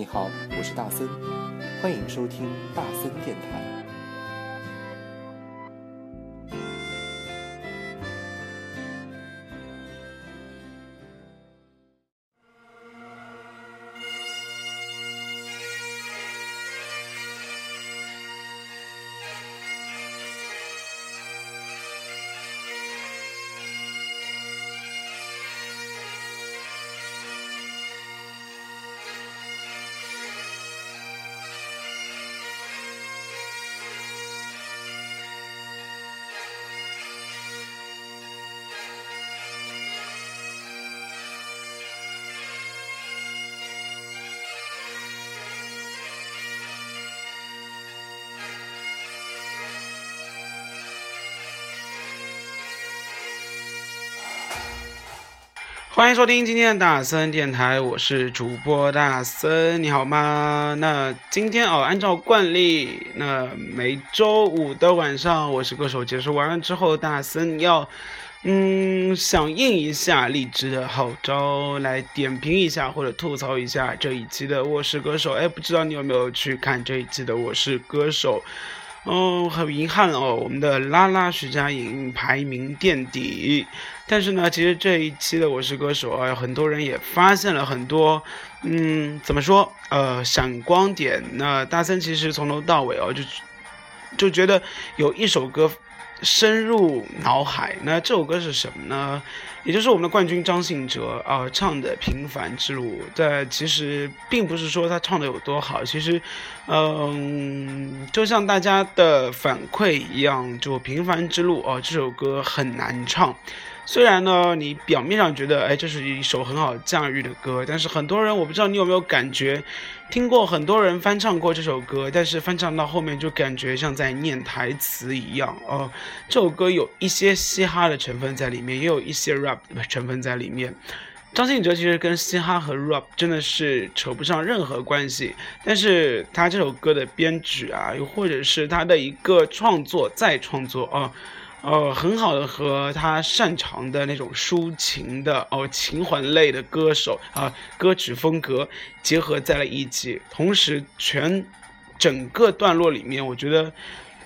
你好，我是大森，欢迎收听大森电台。欢迎收听今天的大森电台，我是主播大森，你好吗？那今天哦，按照惯例，那每周五的晚上，我是歌手结束完了之后，大森要嗯响应一下荔枝的号召，来点评一下或者吐槽一下这一期的《我是歌手》。哎，不知道你有没有去看这一期的《我是歌手》？哦，很遗憾哦，我们的拉拉徐佳莹排名垫底。但是呢，其实这一期的《我是歌手》啊，很多人也发现了很多，嗯，怎么说？呃，闪光点。那大森其实从头到尾哦，就就觉得有一首歌。深入脑海，那这首歌是什么呢？也就是我们的冠军张信哲啊唱的《平凡之路》。但其实并不是说他唱的有多好，其实，嗯，就像大家的反馈一样，就《平凡之路》哦，这首歌很难唱。虽然呢，你表面上觉得，哎，这是一首很好驾驭的歌，但是很多人，我不知道你有没有感觉，听过很多人翻唱过这首歌，但是翻唱到后面就感觉像在念台词一样哦。这首歌有一些嘻哈的成分在里面，也有一些 rap 的成分在里面。张信哲其实跟嘻哈和 rap 真的是扯不上任何关系，但是他这首歌的编曲啊，又或者是他的一个创作再创作啊。哦很好的和他擅长的那种抒情的哦情怀类的歌手啊歌曲风格结合在了一起，同时全整个段落里面，我觉得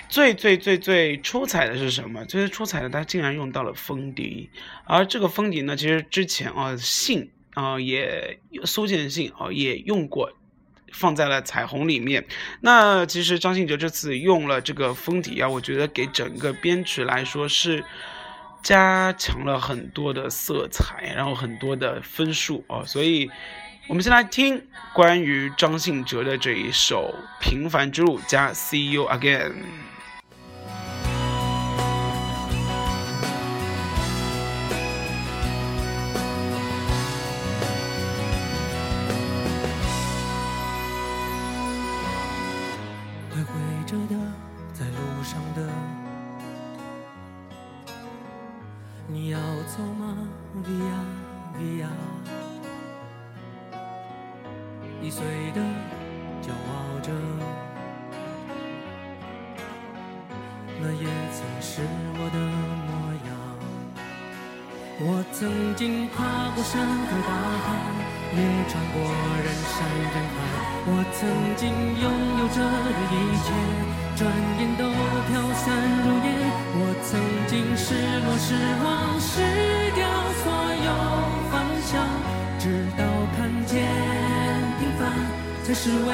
最最最最出彩的是什么？最最出彩的，他竟然用到了风笛，而这个风笛呢，其实之前啊信啊也苏建信啊也用过。放在了彩虹里面。那其实张信哲这次用了这个封底啊，我觉得给整个编曲来说是加强了很多的色彩，然后很多的分数哦。所以，我们先来听关于张信哲的这一首《平凡之路》加《See You Again》。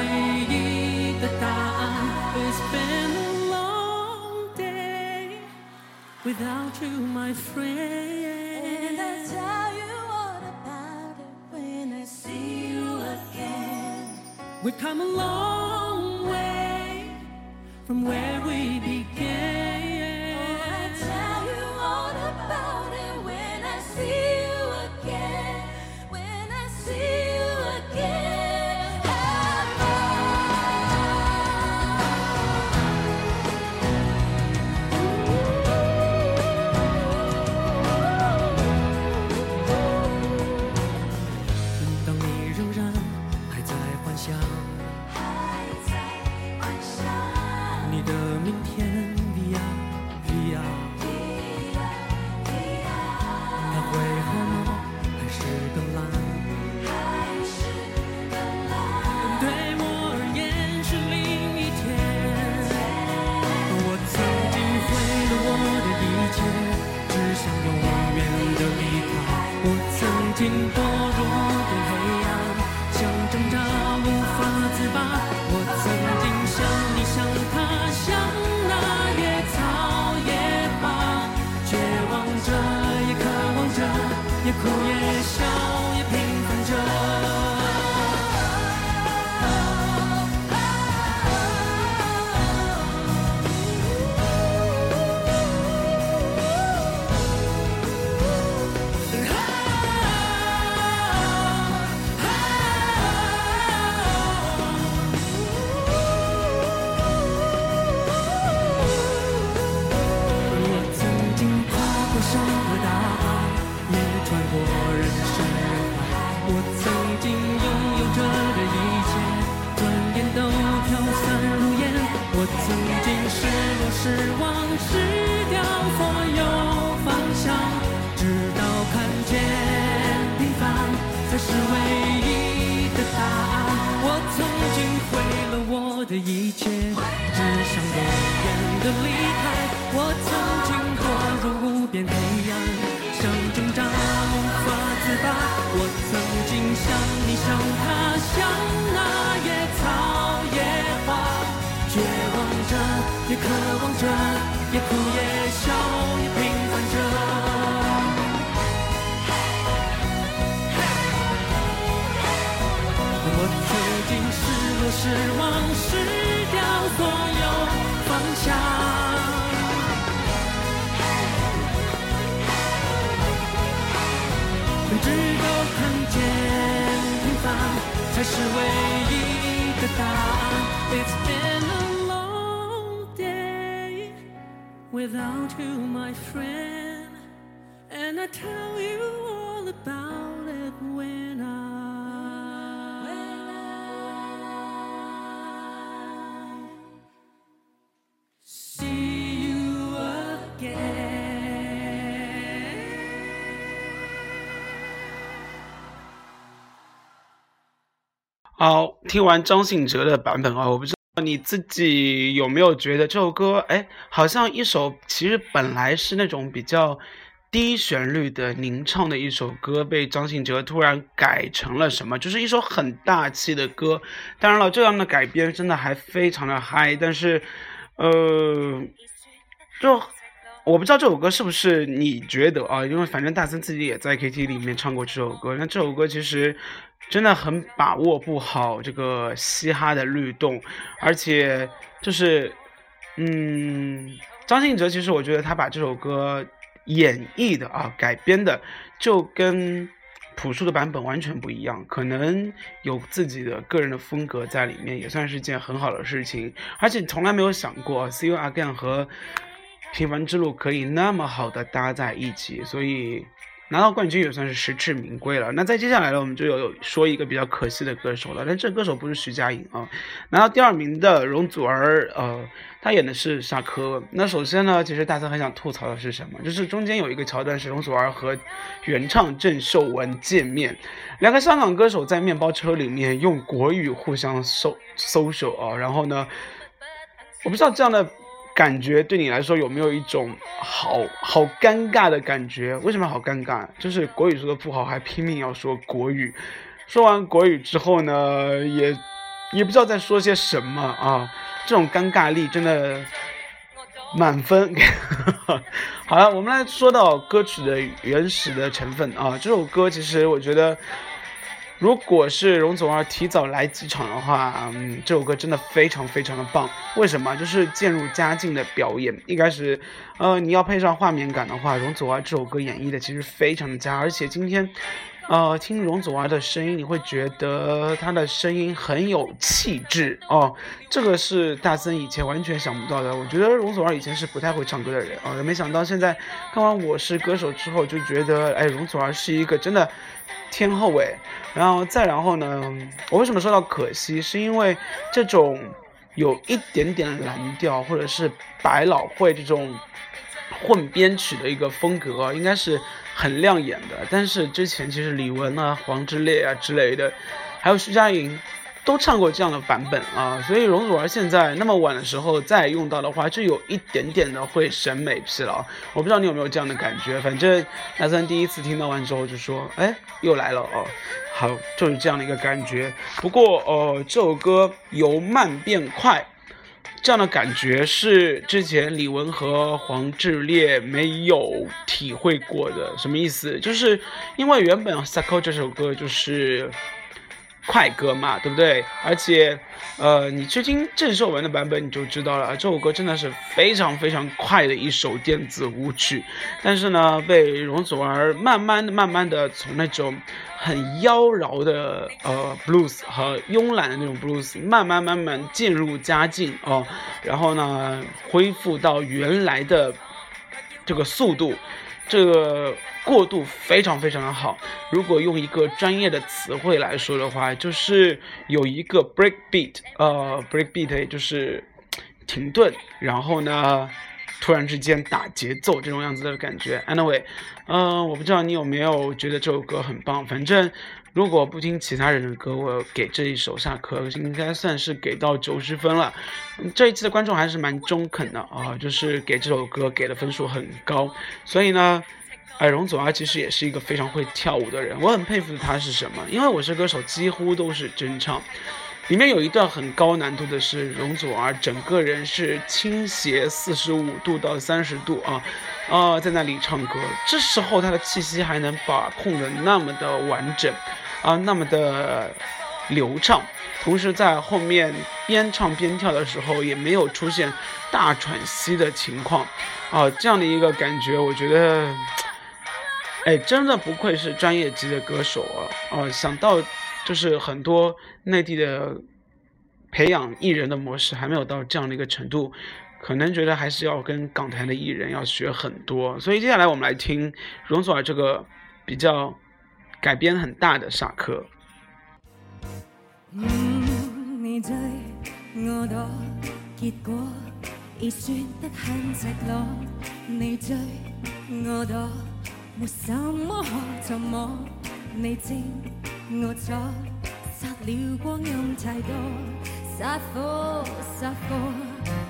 才是唯一的答案。It's been a long day without you, my friend. And I tell you all about it when I see you again. We've come a long way from where we began. 的一切，只想永远的离开。我曾经堕入无边黑暗，想挣扎无法自拔。我曾经像你，像他，像那野草野花，绝望着，也渴望着，也哭也笑，也平凡着。我曾经失落、失望、方向。直到看见平凡才是唯一的答案。It's been a long day without you, my friend, and I tell you 好，听完张信哲的版本啊，我不知道你自己有没有觉得这首歌，哎，好像一首其实本来是那种比较低旋律的吟唱的一首歌，被张信哲突然改成了什么？就是一首很大气的歌。当然了，这样的改编真的还非常的嗨，但是，呃，就我不知道这首歌是不是你觉得啊？因为反正大森自己也在 KT 里面唱过这首歌，那这首歌其实。真的很把握不好这个嘻哈的律动，而且就是，嗯，张信哲其实我觉得他把这首歌演绎的啊改编的就跟朴树的版本完全不一样，可能有自己的个人的风格在里面，也算是件很好的事情。而且从来没有想过 See You Again 和平凡之路可以那么好的搭在一起，所以。拿到冠军也算是实至名归了。那在接下来呢，我们就有说一个比较可惜的歌手了。但这歌手不是徐佳莹啊。拿到第二名的容祖儿，呃，她演的是沙科。那首先呢，其实大家很想吐槽的是什么？就是中间有一个桥段是容祖儿和原唱郑秀文见面，两个香港歌手在面包车里面用国语互相搜搜手啊。然后呢，我不知道这样的。感觉对你来说有没有一种好好尴尬的感觉？为什么好尴尬？就是国语说的不好，还拼命要说国语。说完国语之后呢，也也不知道在说些什么啊。这种尴尬力真的满分。好了，我们来说到歌曲的原始的成分啊。这首歌其实我觉得。如果是容祖儿提早来机场的话，嗯，这首歌真的非常非常的棒。为什么？就是渐入佳境的表演。一开始，呃，你要配上画面感的话，容祖儿这首歌演绎的其实非常的佳。而且今天，呃，听容祖儿的声音，你会觉得她的声音很有气质哦。这个是大森以前完全想不到的。我觉得容祖儿以前是不太会唱歌的人啊，没想到现在看完《我是歌手》之后，就觉得，哎，容祖儿是一个真的。天后哎，然后再然后呢？我为什么说到可惜？是因为这种有一点点蓝调或者是百老汇这种混编曲的一个风格，应该是很亮眼的。但是之前其实李玟啊、黄致列啊之类的，还有徐佳莹。都唱过这样的版本啊，所以容祖儿现在那么晚的时候再用到的话，就有一点点的会审美疲劳。我不知道你有没有这样的感觉，反正大森第一次听到完之后就说：“哎，又来了哦。”好，就是这样的一个感觉。不过，呃，这首歌由慢变快，这样的感觉是之前李玟和黄致列没有体会过的。什么意思？就是因为原本《s a k o 这首歌就是。快歌嘛，对不对？而且，呃，你去听郑秀文的版本，你就知道了，这首歌真的是非常非常快的一首电子舞曲。但是呢，被容祖儿慢慢的、慢慢的从那种很妖娆的呃 blues 和慵懒的那种 blues，慢慢慢慢渐入佳境哦，然后呢，恢复到原来的这个速度。这个过渡非常非常的好。如果用一个专业的词汇来说的话，就是有一个 break beat，呃，break beat 也就是停顿，然后呢，突然之间打节奏这种样子的感觉。Anyway，嗯，我不知道你有没有觉得这首歌很棒。反正如果不听其他人的歌，我给这一首下课应该算是给到九十分了。这一期的观众还是蛮中肯的啊，就是给这首歌给的分数很高。所以呢。哎，容祖儿其实也是一个非常会跳舞的人，我很佩服他是什么？因为我是歌手，几乎都是真唱。里面有一段很高难度的是，容祖儿整个人是倾斜四十五度到三十度啊，呃，在那里唱歌。这时候她的气息还能把控的那么的完整，啊，那么的流畅。同时在后面边唱边跳的时候，也没有出现大喘息的情况，啊，这样的一个感觉，我觉得。哎，真的不愧是专业级的歌手啊！哦，想到就是很多内地的培养艺人的模式还没有到这样的一个程度，可能觉得还是要跟港台的艺人要学很多。所以接下来我们来听容祖儿这个比较改编很大的《傻客》。没什么可沉默，你正我错，杀了光阴太多，杀火杀火，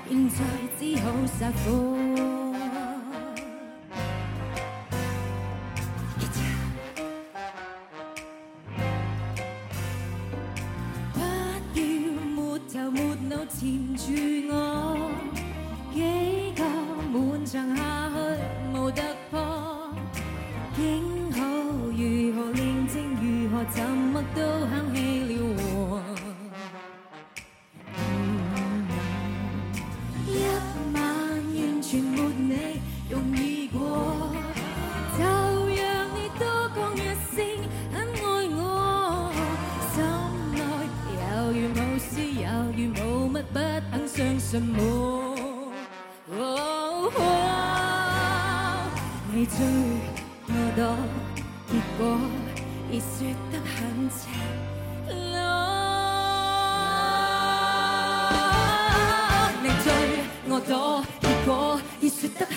现在只好杀火。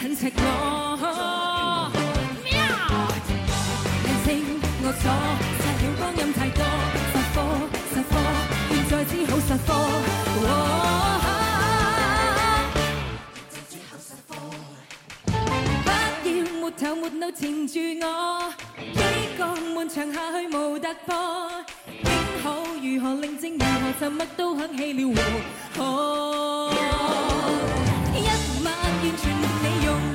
说得很赤裸。你清我楚，杀了光阴太多，实火实火，现在只好实火。不要没头没脑缠住我。漫长下去无突破，竟好如何宁静，如何沉默都响起了和。完全没你用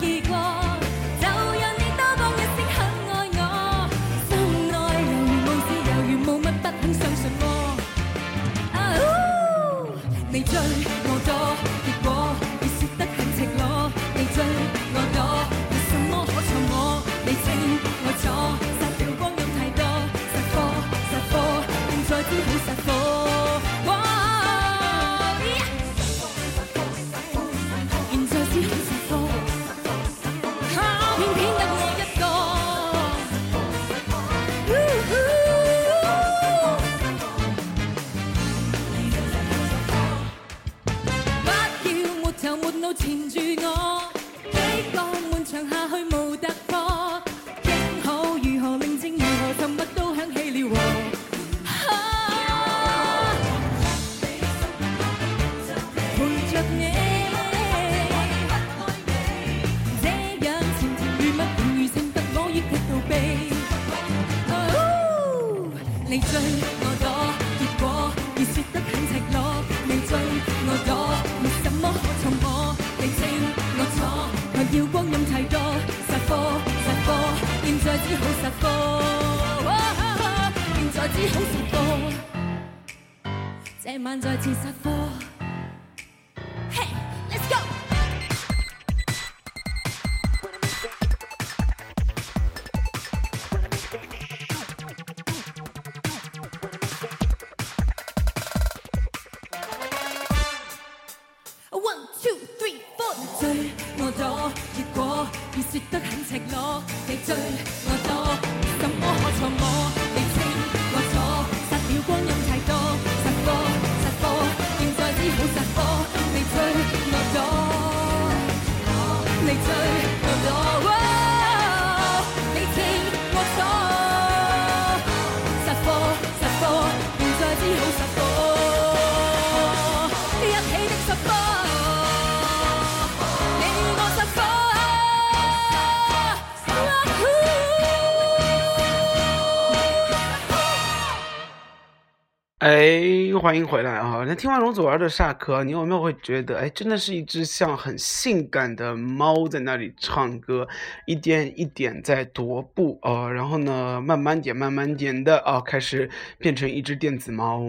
欢迎回来啊！那听完容祖儿的《萨克》，你有没有会觉得，哎，真的是一只像很性感的猫在那里唱歌，一点一点在踱步啊，然后呢，慢慢点，慢慢点的啊，开始变成一只电子猫。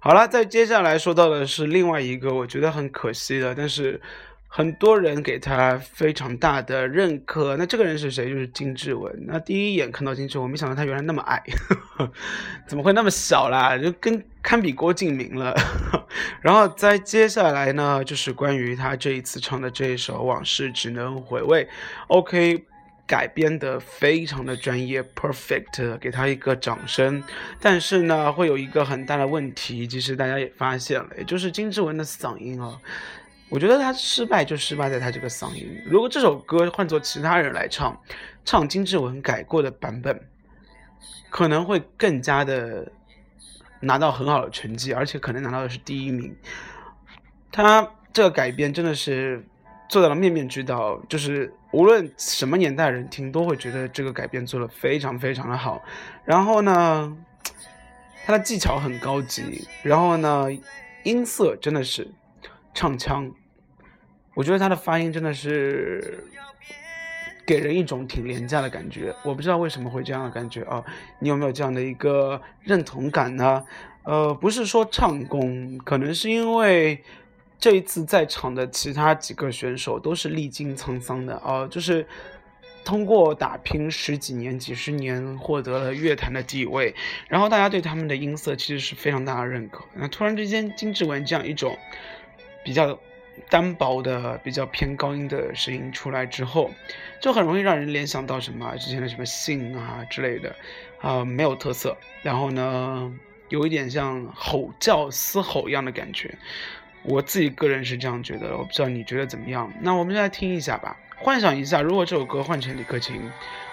好了，再接下来说到的是另外一个我觉得很可惜的，但是。很多人给他非常大的认可，那这个人是谁？就是金志文。那第一眼看到金志文，没想到他原来那么矮，怎么会那么小啦？就跟堪比郭敬明了。然后再接下来呢，就是关于他这一次唱的这一首《往事只能回味》，OK，改编的非常的专业，perfect，给他一个掌声。但是呢，会有一个很大的问题，其实大家也发现了，也就是金志文的嗓音哦。我觉得他失败就失败在他这个嗓音。如果这首歌换做其他人来唱，唱金志文改过的版本，可能会更加的拿到很好的成绩，而且可能拿到的是第一名。他这个改编真的是做到了面面俱到，就是无论什么年代人听都会觉得这个改编做的非常非常的好。然后呢，他的技巧很高级，然后呢，音色真的是。唱腔，我觉得他的发音真的是给人一种挺廉价的感觉。我不知道为什么会这样的感觉啊？你有没有这样的一个认同感呢？呃，不是说唱功，可能是因为这一次在场的其他几个选手都是历经沧桑的啊，就是通过打拼十几年、几十年获得了乐坛的地位，然后大家对他们的音色其实是非常大的认可。那突然之间，金志文这样一种。比较单薄的、比较偏高音的声音出来之后，就很容易让人联想到什么之前的什么信啊之类的，啊，没有特色。然后呢，有一点像吼叫、嘶吼一样的感觉。我自己个人是这样觉得，我不知道你觉得怎么样。那我们就来听一下吧，幻想一下，如果这首歌换成李克勤，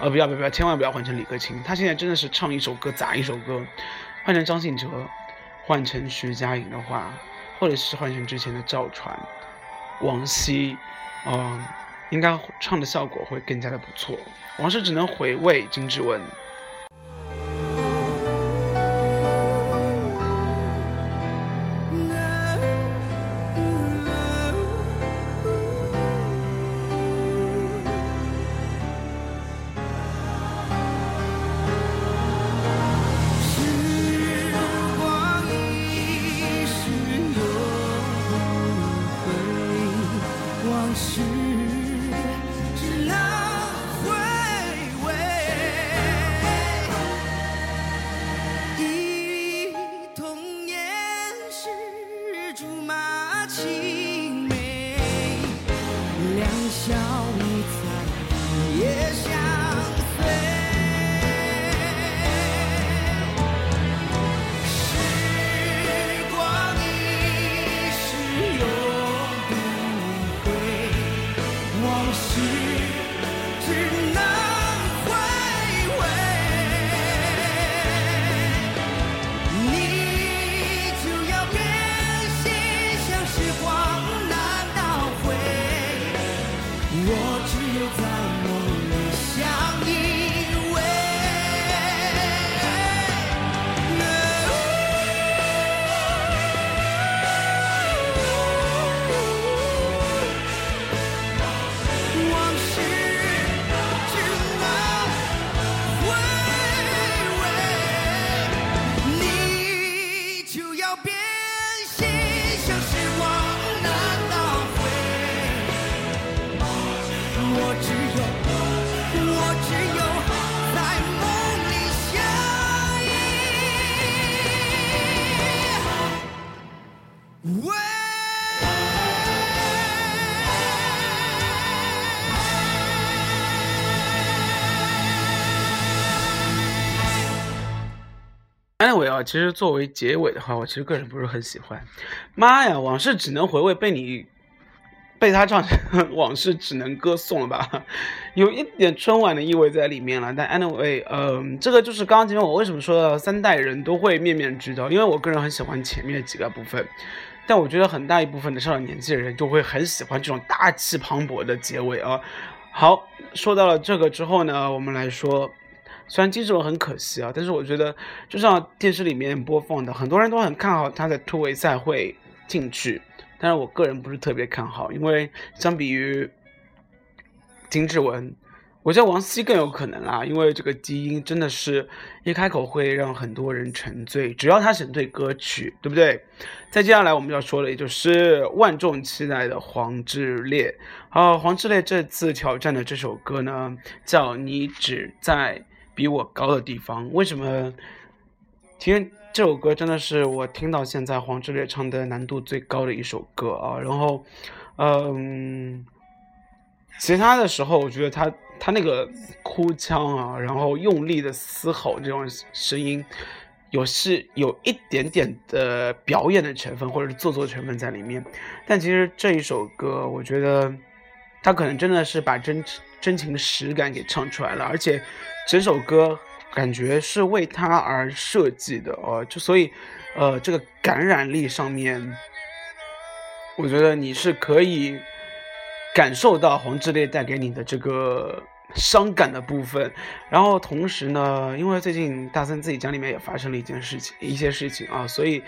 呃，不要不要不要，千万不要换成李克勤，他现在真的是唱一首歌砸一首歌。换成张信哲，换成徐佳莹的话。或者是换成之前的赵传、王晰，嗯，应该唱的效果会更加的不错。往事只能回味，金志文。其实作为结尾的话，我其实个人不是很喜欢。妈呀，往事只能回味，被你被他唱成往事只能歌颂了吧？有一点春晚的意味在里面了。但 Anyway，嗯，这个就是刚刚前面我为什么说三代人都会面面俱到，因为我个人很喜欢前面几个部分，但我觉得很大一部分的上了年纪的人就会很喜欢这种大气磅礴的结尾啊。好，说到了这个之后呢，我们来说。虽然金志文很可惜啊，但是我觉得就像电视里面播放的，很多人都很看好他在突围赛会进去，但是我个人不是特别看好，因为相比于金志文。我觉得王希更有可能啦，因为这个基因真的是一开口会让很多人沉醉，只要他选对歌曲，对不对？再接下来我们要说的，也就是万众期待的黄致列。好，黄致列这次挑战的这首歌呢，叫《你只在比我高的地方》。为什么？其实这首歌真的是我听到现在黄致列唱的难度最高的一首歌啊。然后，嗯，其他的时候我觉得他。他那个哭腔啊，然后用力的嘶吼这种声音，有是有一点点的表演的成分或者是做作成分在里面。但其实这一首歌，我觉得他可能真的是把真真情实感给唱出来了，而且整首歌感觉是为他而设计的哦，就所以呃这个感染力上面，我觉得你是可以感受到黄致列带给你的这个。伤感的部分，然后同时呢，因为最近大森自己家里面也发生了一件事情，一些事情啊，所以，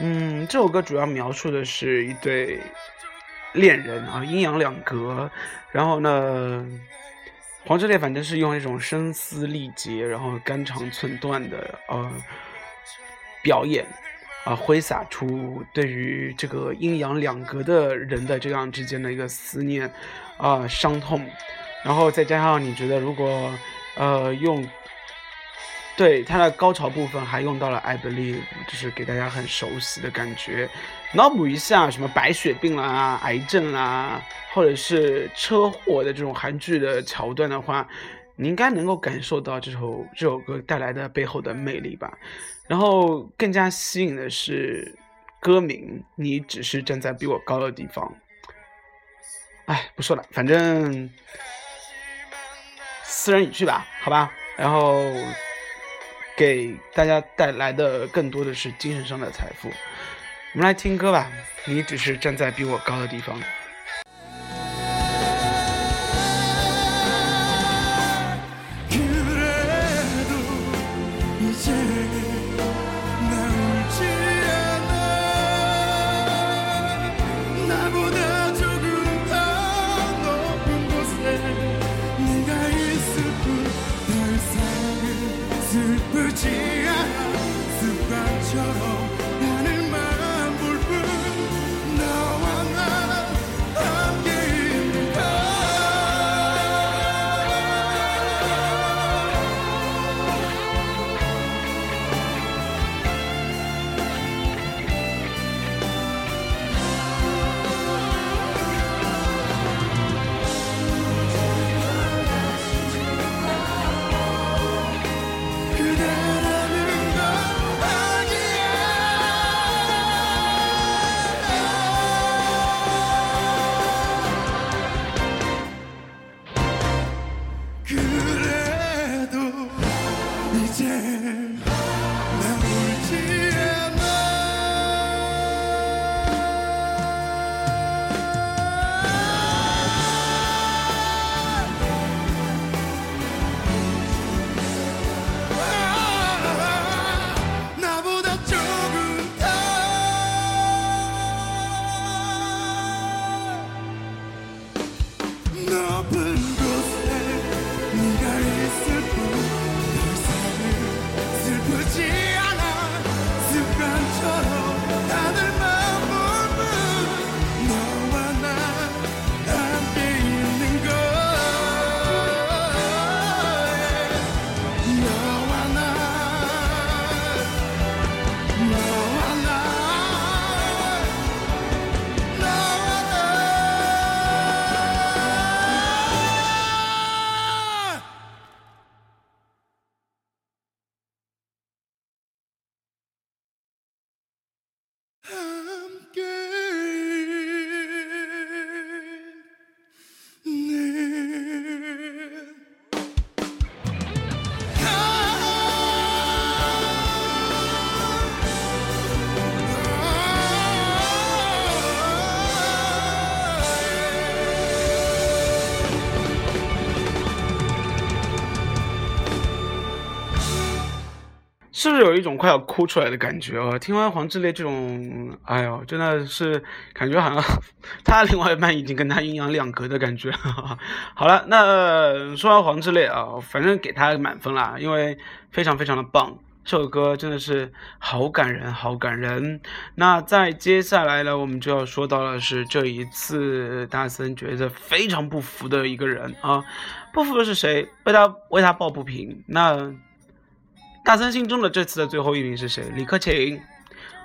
嗯，这首歌主要描述的是一对恋人啊，阴阳两隔，然后呢，黄致列反正是用一种声嘶力竭，然后肝肠寸断的呃表演啊，挥洒出对于这个阴阳两隔的人的这样之间的一个思念啊，伤痛。然后再加上你觉得，如果，呃，用，对它的高潮部分还用到了 I believe，就是给大家很熟悉的感觉。脑补一下什么白血病啦、癌症啦，或者是车祸的这种韩剧的桥段的话，你应该能够感受到这首这首歌带来的背后的魅力吧。然后更加吸引的是歌名，你只是站在比我高的地方。哎，不说了，反正。私人语句吧，好吧，然后给大家带来的更多的是精神上的财富。我们来听歌吧，你只是站在比我高的地方。是不是有一种快要哭出来的感觉啊？听完黄致列这种，哎呦，真的是感觉好像他另外一半已经跟他阴阳两隔的感觉。好了，那说完黄致列啊，反正给他满分啦，因为非常非常的棒。这首歌真的是好感人，好感人。那在接下来呢，我们就要说到的是这一次大森觉得非常不服的一个人啊，不服的是谁？为他为他抱不平。那大森心中的这次的最后一名是谁？李克勤。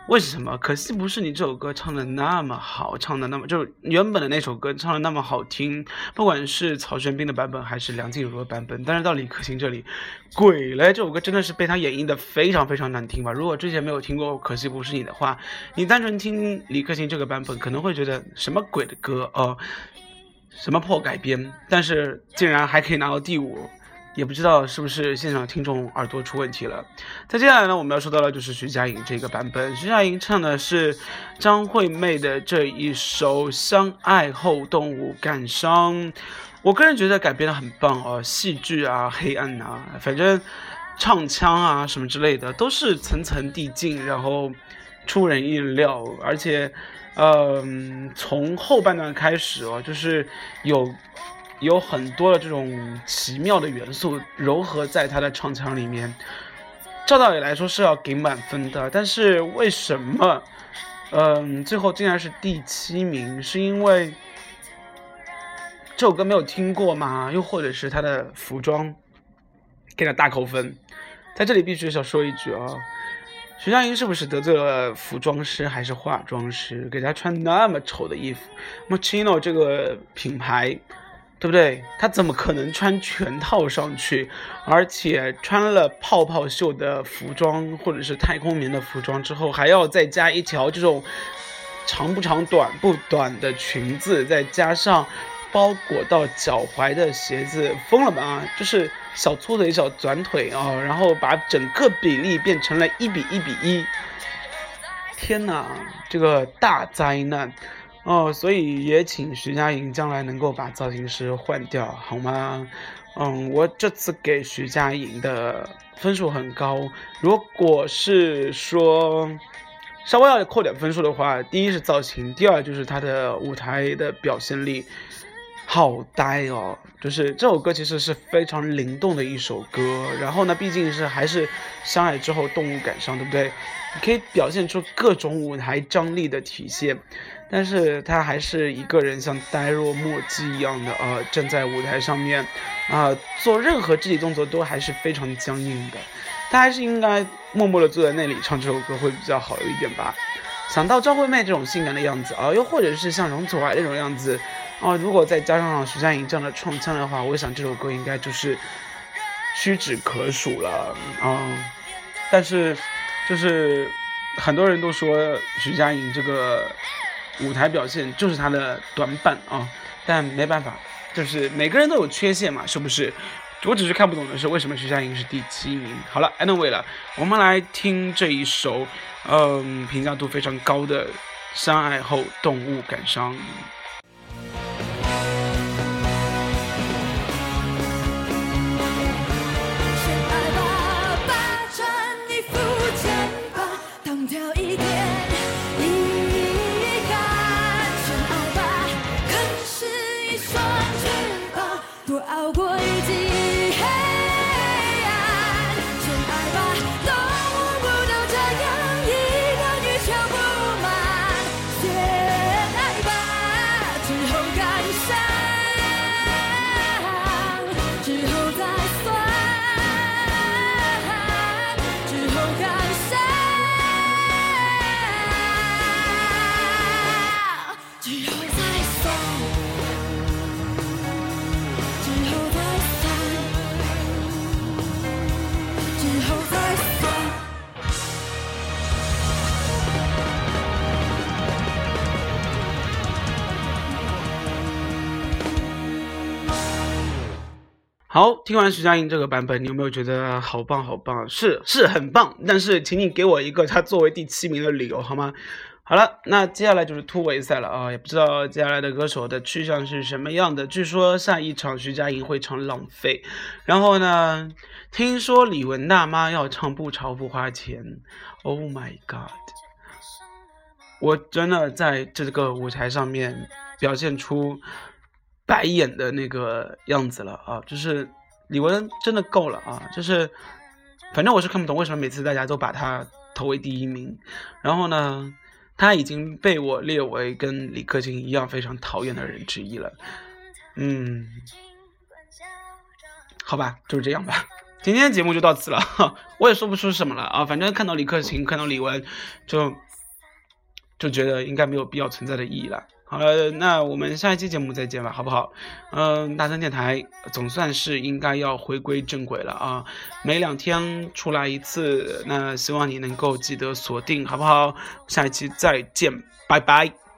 为什么？可惜不是你这首歌唱的那么好，唱的那么就是原本的那首歌唱的那么好听，不管是曹轩宾的版本还是梁静茹的版本，但是到李克勤这里，鬼嘞！这首歌真的是被他演绎的非常非常难听吧？如果之前没有听过《可惜不是你》的话，你单纯听李克勤这个版本，可能会觉得什么鬼的歌哦，什么破改编，但是竟然还可以拿到第五。也不知道是不是现场听众耳朵出问题了。再接下来呢，我们要说到的就是徐佳莹这个版本。徐佳莹唱的是张惠妹的这一首《相爱后动物感伤》，我个人觉得改编的很棒哦，戏剧啊、黑暗啊，反正唱腔啊什么之类的都是层层递进，然后出人意料，而且，嗯，从后半段开始哦，就是有。有很多的这种奇妙的元素融合在他的唱腔里面，照道理来说是要给满分的，但是为什么，嗯，最后竟然是第七名？是因为这首歌没有听过吗？又或者是他的服装给了大扣分？在这里必须要说一句啊，徐佳莹是不是得罪了服装师还是化妆师？给他穿那么丑的衣服？Mochino 这个品牌。对不对？他怎么可能穿全套上去？而且穿了泡泡袖的服装或者是太空棉的服装之后，还要再加一条这种长不长、短不短的裙子，再加上包裹到脚踝的鞋子，疯了吧？就是小粗腿、小短腿啊，然后把整个比例变成了一比一比一。天哪，这个大灾难！哦，所以也请徐佳莹将来能够把造型师换掉，好吗？嗯，我这次给徐佳莹的分数很高。如果是说稍微要扣点分数的话，第一是造型，第二就是她的舞台的表现力。好呆哦，就是这首歌其实是非常灵动的一首歌。然后呢，毕竟是还是相爱之后动物感伤，对不对？你可以表现出各种舞台张力的体现。但是他还是一个人像呆若木鸡一样的呃站在舞台上面，啊，做任何肢体动作都还是非常僵硬的。他还是应该默默的坐在那里唱这首歌会比较好一点吧。想到张惠妹这种性感的样子啊，又或者是像容祖儿那种样子，啊，如果再加上徐佳莹这样的唱腔的话，我想这首歌应该就是屈指可数了啊。但是就是很多人都说徐佳莹这个。舞台表现就是他的短板啊，但没办法，就是每个人都有缺陷嘛，是不是？我只是看不懂的是为什么徐佳莹是第七名。好了，Anyway 了，我们来听这一首，嗯，评价度非常高的《相爱后动物感伤》。我熬过一季黑好，听完徐佳莹这个版本，你有没有觉得好棒好棒？是是很棒，但是请你给我一个他作为第七名的理由好吗？好了，那接下来就是突围赛了啊，也不知道接下来的歌手的去向是什么样的。据说下一场徐佳莹会唱《浪费》，然后呢，听说李玟大妈要唱《不潮不花钱》。Oh my god！我真的在这个舞台上面表现出白眼的那个样子了啊！就是李玟真的够了啊！就是反正我是看不懂为什么每次大家都把她投为第一名，然后呢？他已经被我列为跟李克勤一样非常讨厌的人之一了，嗯，好吧，就是这样吧。今天节目就到此了，我也说不出什么了啊。反正看到李克勤，看到李玟，就就觉得应该没有必要存在的意义了。好了，那我们下一期节目再见吧，好不好？嗯，大森电台总算是应该要回归正轨了啊，每两天出来一次，那希望你能够记得锁定，好不好？下一期再见，拜拜。